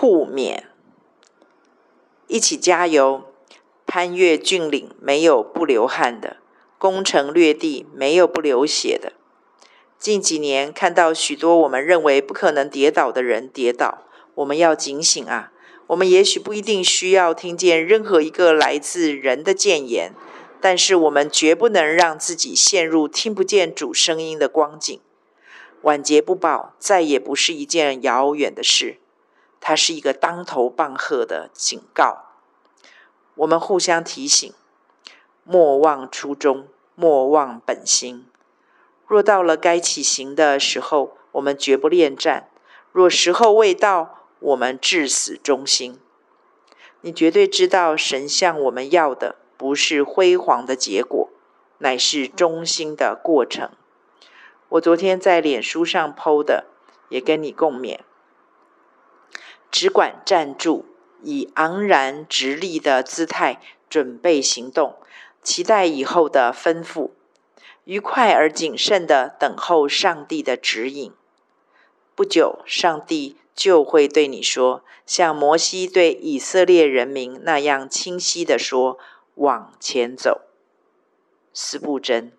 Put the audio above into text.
互勉，一起加油！攀越峻岭没有不流汗的，攻城略地没有不流血的。近几年看到许多我们认为不可能跌倒的人跌倒，我们要警醒啊！我们也许不一定需要听见任何一个来自人的谏言，但是我们绝不能让自己陷入听不见主声音的光景。晚节不保再也不是一件遥远的事，它是一个当头棒喝的警告。我们互相提醒：莫忘初衷，莫忘本心。若到了该起行的时候，我们绝不恋战；若时候未到，我们至死忠心，你绝对知道，神向我们要的不是辉煌的结果，乃是忠心的过程。我昨天在脸书上 PO 的，也跟你共勉。只管站住，以昂然直立的姿态准备行动，期待以后的吩咐，愉快而谨慎地等候上帝的指引。不久，上帝。就会对你说，像摩西对以色列人民那样清晰地说：“往前走。”斯布真。